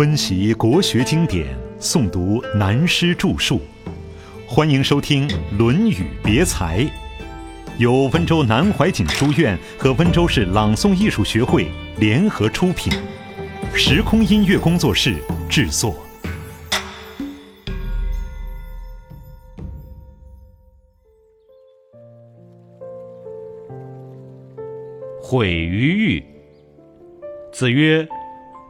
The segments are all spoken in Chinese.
温习国学经典，诵读南师著述，欢迎收听《论语别裁》，由温州南怀瑾书院和温州市朗诵艺术学会联合出品，时空音乐工作室制作。毁于欲。子曰：“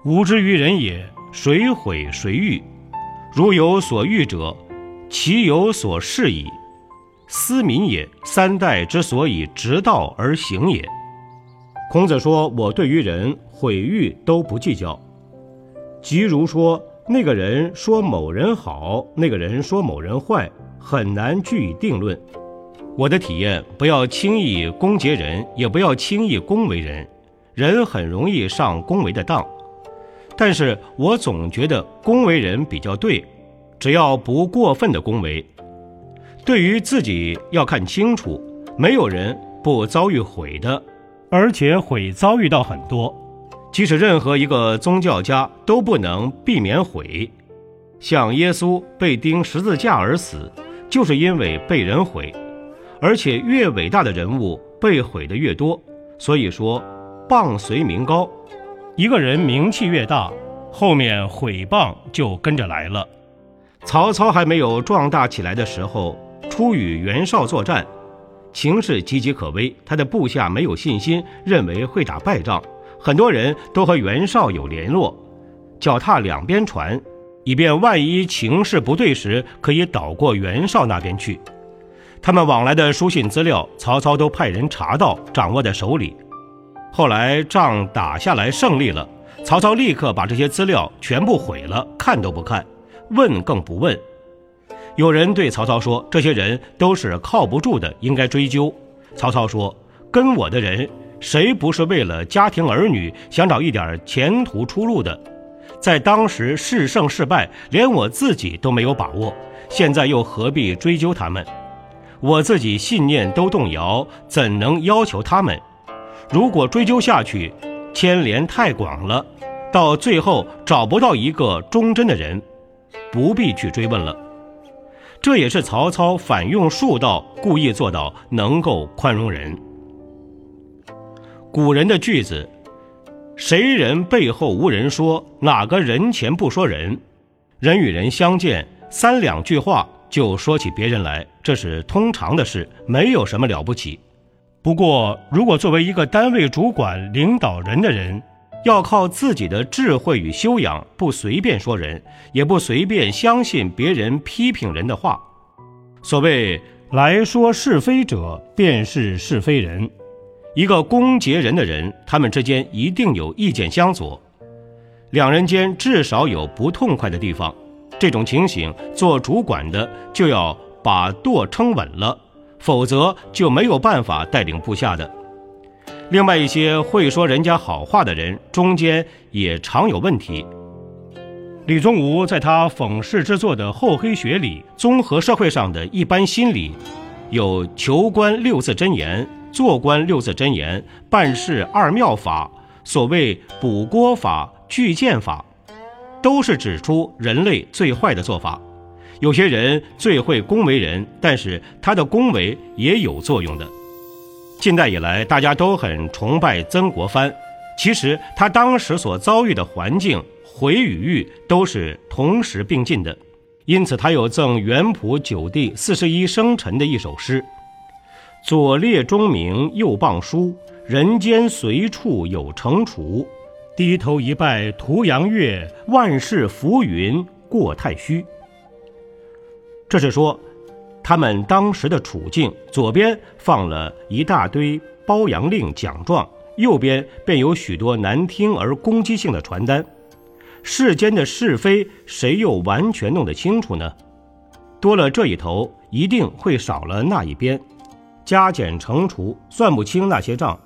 吾之于人也，谁毁谁欲？如有所欲者，其有所是矣。斯民也，三代之所以直道而行也。”孔子说：“我对于人毁誉都不计较。即如说那个人说某人好，那个人说某人坏，很难据以定论。”我的体验：不要轻易攻讦人，也不要轻易恭维人。人很容易上恭维的当，但是我总觉得恭维人比较对，只要不过分的恭维。对于自己要看清楚，没有人不遭遇毁的，而且毁遭遇到很多。即使任何一个宗教家都不能避免毁，像耶稣被钉十字架而死，就是因为被人毁。而且越伟大的人物被毁的越多，所以说，谤随名高，一个人名气越大，后面毁谤就跟着来了。曹操还没有壮大起来的时候，初与袁绍作战，情势岌岌可危，他的部下没有信心，认为会打败仗，很多人都和袁绍有联络，脚踏两边船，以便万一情势不对时，可以倒过袁绍那边去。他们往来的书信资料，曹操都派人查到，掌握在手里。后来仗打下来胜利了，曹操立刻把这些资料全部毁了，看都不看，问更不问。有人对曹操说：“这些人都是靠不住的，应该追究。”曹操说：“跟我的人，谁不是为了家庭儿女，想找一点前途出路的？在当时是胜是败，连我自己都没有把握，现在又何必追究他们？”我自己信念都动摇，怎能要求他们？如果追究下去，牵连太广了，到最后找不到一个忠贞的人，不必去追问了。这也是曹操反用术道，故意做到能够宽容人。古人的句子：“谁人背后无人说，哪个人前不说人？”人与人相见，三两句话。就说起别人来，这是通常的事，没有什么了不起。不过，如果作为一个单位主管、领导人的人，要靠自己的智慧与修养，不随便说人，也不随便相信别人批评人的话。所谓“来说是非者，便是是非人”。一个攻讦人的人，他们之间一定有意见相左，两人间至少有不痛快的地方。这种情形，做主管的就要把舵撑稳了，否则就没有办法带领部下的。另外一些会说人家好话的人，中间也常有问题。李宗吾在他讽世之作的《厚黑学》里，综合社会上的一般心理，有求官六字真言、做官六字真言、办事二妙法，所谓补锅法、拒谏法。都是指出人类最坏的做法。有些人最会恭维人，但是他的恭维也有作用的。近代以来，大家都很崇拜曾国藩，其实他当时所遭遇的环境毁与誉都是同时并进的。因此，他有赠元普九弟四十一生辰的一首诗：“左列钟鸣右傍书，人间随处有惩处。”低头一拜图羊月，万事浮云过太虚。这是说，他们当时的处境：左边放了一大堆褒扬令奖状，右边便有许多难听而攻击性的传单。世间的是非，谁又完全弄得清楚呢？多了这一头，一定会少了那一边，加减乘除，算不清那些账。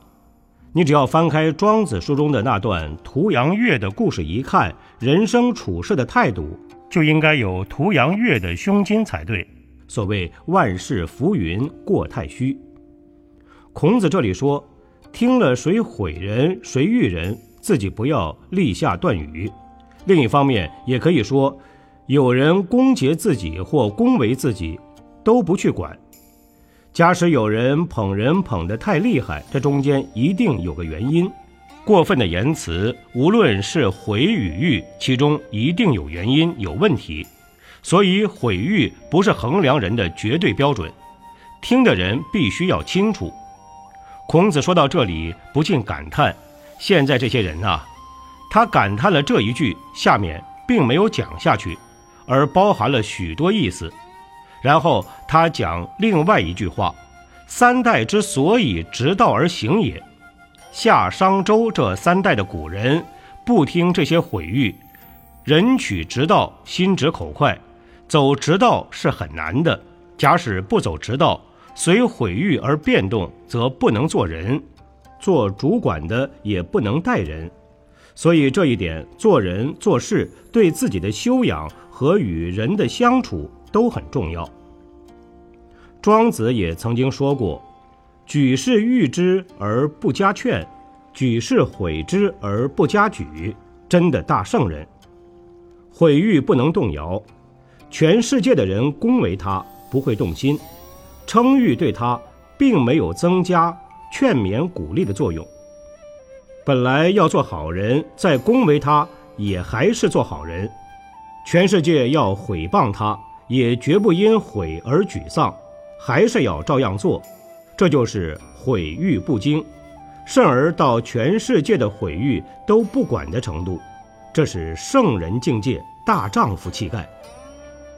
你只要翻开《庄子》书中的那段屠阳月的故事一看，人生处事的态度就应该有屠阳月的胸襟才对。所谓万事浮云过太虚，孔子这里说，听了谁毁人谁誉人，自己不要立下断语，另一方面，也可以说，有人攻讦自己或恭维自己，都不去管。假使有人捧人捧得太厉害，这中间一定有个原因。过分的言辞，无论是毁与誉，其中一定有原因、有问题。所以毁誉不是衡量人的绝对标准，听的人必须要清楚。孔子说到这里，不禁感叹：现在这些人呐，他感叹了这一句，下面并没有讲下去，而包含了许多意思。然后他讲另外一句话：“三代之所以直道而行也。”夏、商、周这三代的古人不听这些毁誉，人取直道，心直口快，走直道是很难的。假使不走直道，随毁誉而变动，则不能做人，做主管的也不能待人。所以这一点，做人做事对自己的修养和与人的相处。都很重要。庄子也曾经说过：“举世誉之而不加劝，举世毁之而不加沮。”真的大圣人，毁誉不能动摇，全世界的人恭维他不会动心，称誉对他并没有增加劝勉鼓励的作用。本来要做好人，再恭维他也还是做好人。全世界要毁谤他。也绝不因毁而沮丧，还是要照样做，这就是毁誉不惊，甚而到全世界的毁誉都不管的程度，这是圣人境界、大丈夫气概。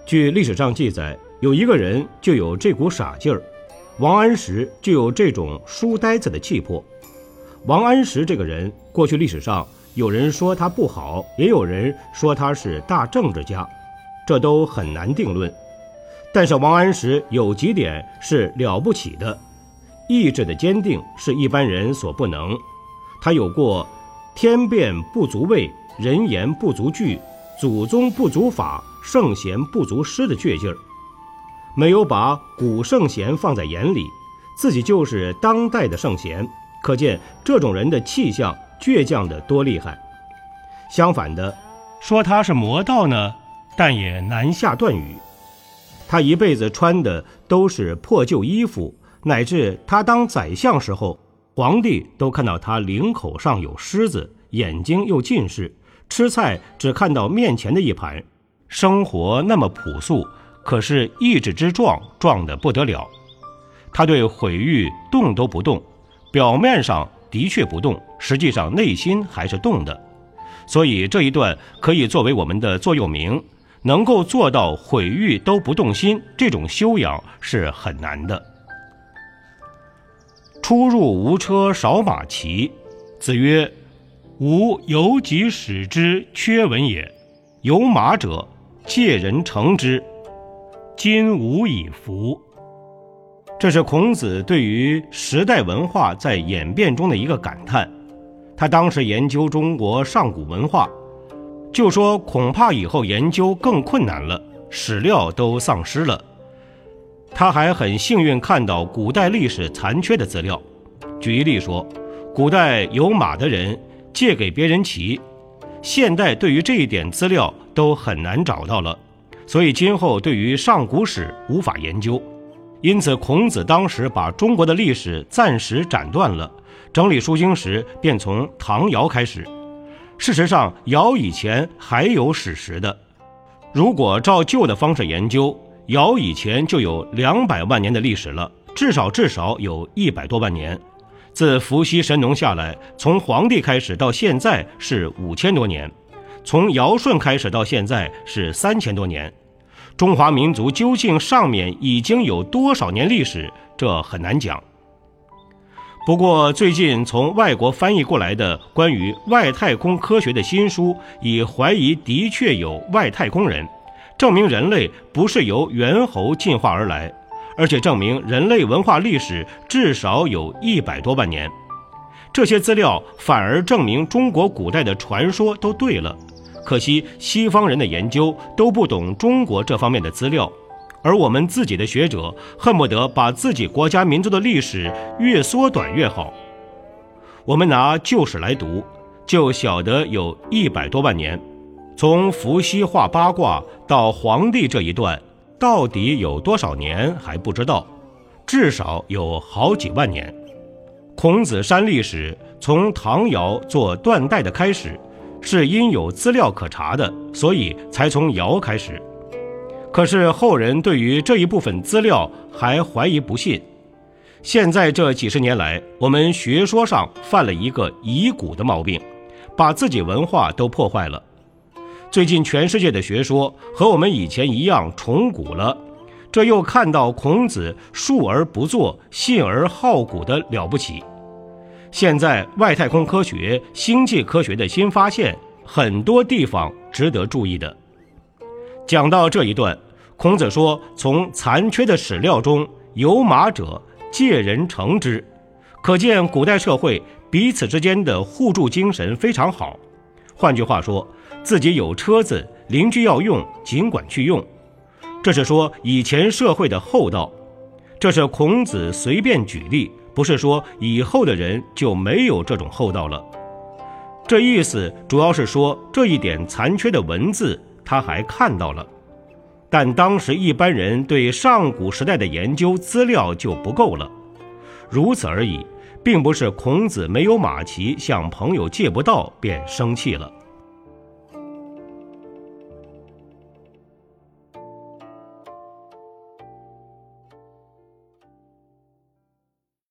据历史上记载，有一个人就有这股傻劲儿，王安石就有这种书呆子的气魄。王安石这个人，过去历史上有人说他不好，也有人说他是大政治家。这都很难定论，但是王安石有几点是了不起的，意志的坚定是一般人所不能。他有过“天变不足畏，人言不足惧，祖宗不足法，圣贤不足师”的倔劲儿，没有把古圣贤放在眼里，自己就是当代的圣贤，可见这种人的气象倔强的多厉害。相反的，说他是魔道呢？但也难下断语。他一辈子穿的都是破旧衣服，乃至他当宰相时候，皇帝都看到他领口上有虱子，眼睛又近视，吃菜只看到面前的一盘。生活那么朴素，可是意志之壮，壮得不得了。他对毁誉动都不动，表面上的确不动，实际上内心还是动的。所以这一段可以作为我们的座右铭。能够做到毁誉都不动心，这种修养是很难的。出入无车少马骑，子曰：“吾犹己使之缺文也。有马者，借人乘之。今吾以服。”这是孔子对于时代文化在演变中的一个感叹。他当时研究中国上古文化。就说恐怕以后研究更困难了，史料都丧失了。他还很幸运看到古代历史残缺的资料。举一例说，古代有马的人借给别人骑，现代对于这一点资料都很难找到了，所以今后对于上古史无法研究。因此，孔子当时把中国的历史暂时斩断了，整理书经时便从唐尧开始。事实上，尧以前还有史实的。如果照旧的方式研究，尧以前就有两百万年的历史了，至少至少有一百多万年。自伏羲、神农下来，从黄帝开始到现在是五千多年，从尧舜开始到现在是三千多年。中华民族究竟上面已经有多少年历史？这很难讲。不过，最近从外国翻译过来的关于外太空科学的新书，已怀疑的确有外太空人，证明人类不是由猿猴进化而来，而且证明人类文化历史至少有一百多万年。这些资料反而证明中国古代的传说都对了，可惜西方人的研究都不懂中国这方面的资料。而我们自己的学者恨不得把自己国家民族的历史越缩短越好。我们拿旧史来读，就晓得有一百多万年。从伏羲画八卦到黄帝这一段，到底有多少年还不知道，至少有好几万年。孔子删历史，从唐尧做断代的开始，是因有资料可查的，所以才从尧开始。可是后人对于这一部分资料还怀疑不信。现在这几十年来，我们学说上犯了一个遗古的毛病，把自己文化都破坏了。最近全世界的学说和我们以前一样重古了，这又看到孔子述而不作、信而好古的了不起。现在外太空科学、星际科学的新发现，很多地方值得注意的。讲到这一段。孔子说：“从残缺的史料中有马者，借人乘之。”可见古代社会彼此之间的互助精神非常好。换句话说，自己有车子，邻居要用，尽管去用。这是说以前社会的厚道。这是孔子随便举例，不是说以后的人就没有这种厚道了。这意思主要是说这一点残缺的文字，他还看到了。但当时一般人对上古时代的研究资料就不够了，如此而已，并不是孔子没有马骑向朋友借不到便生气了。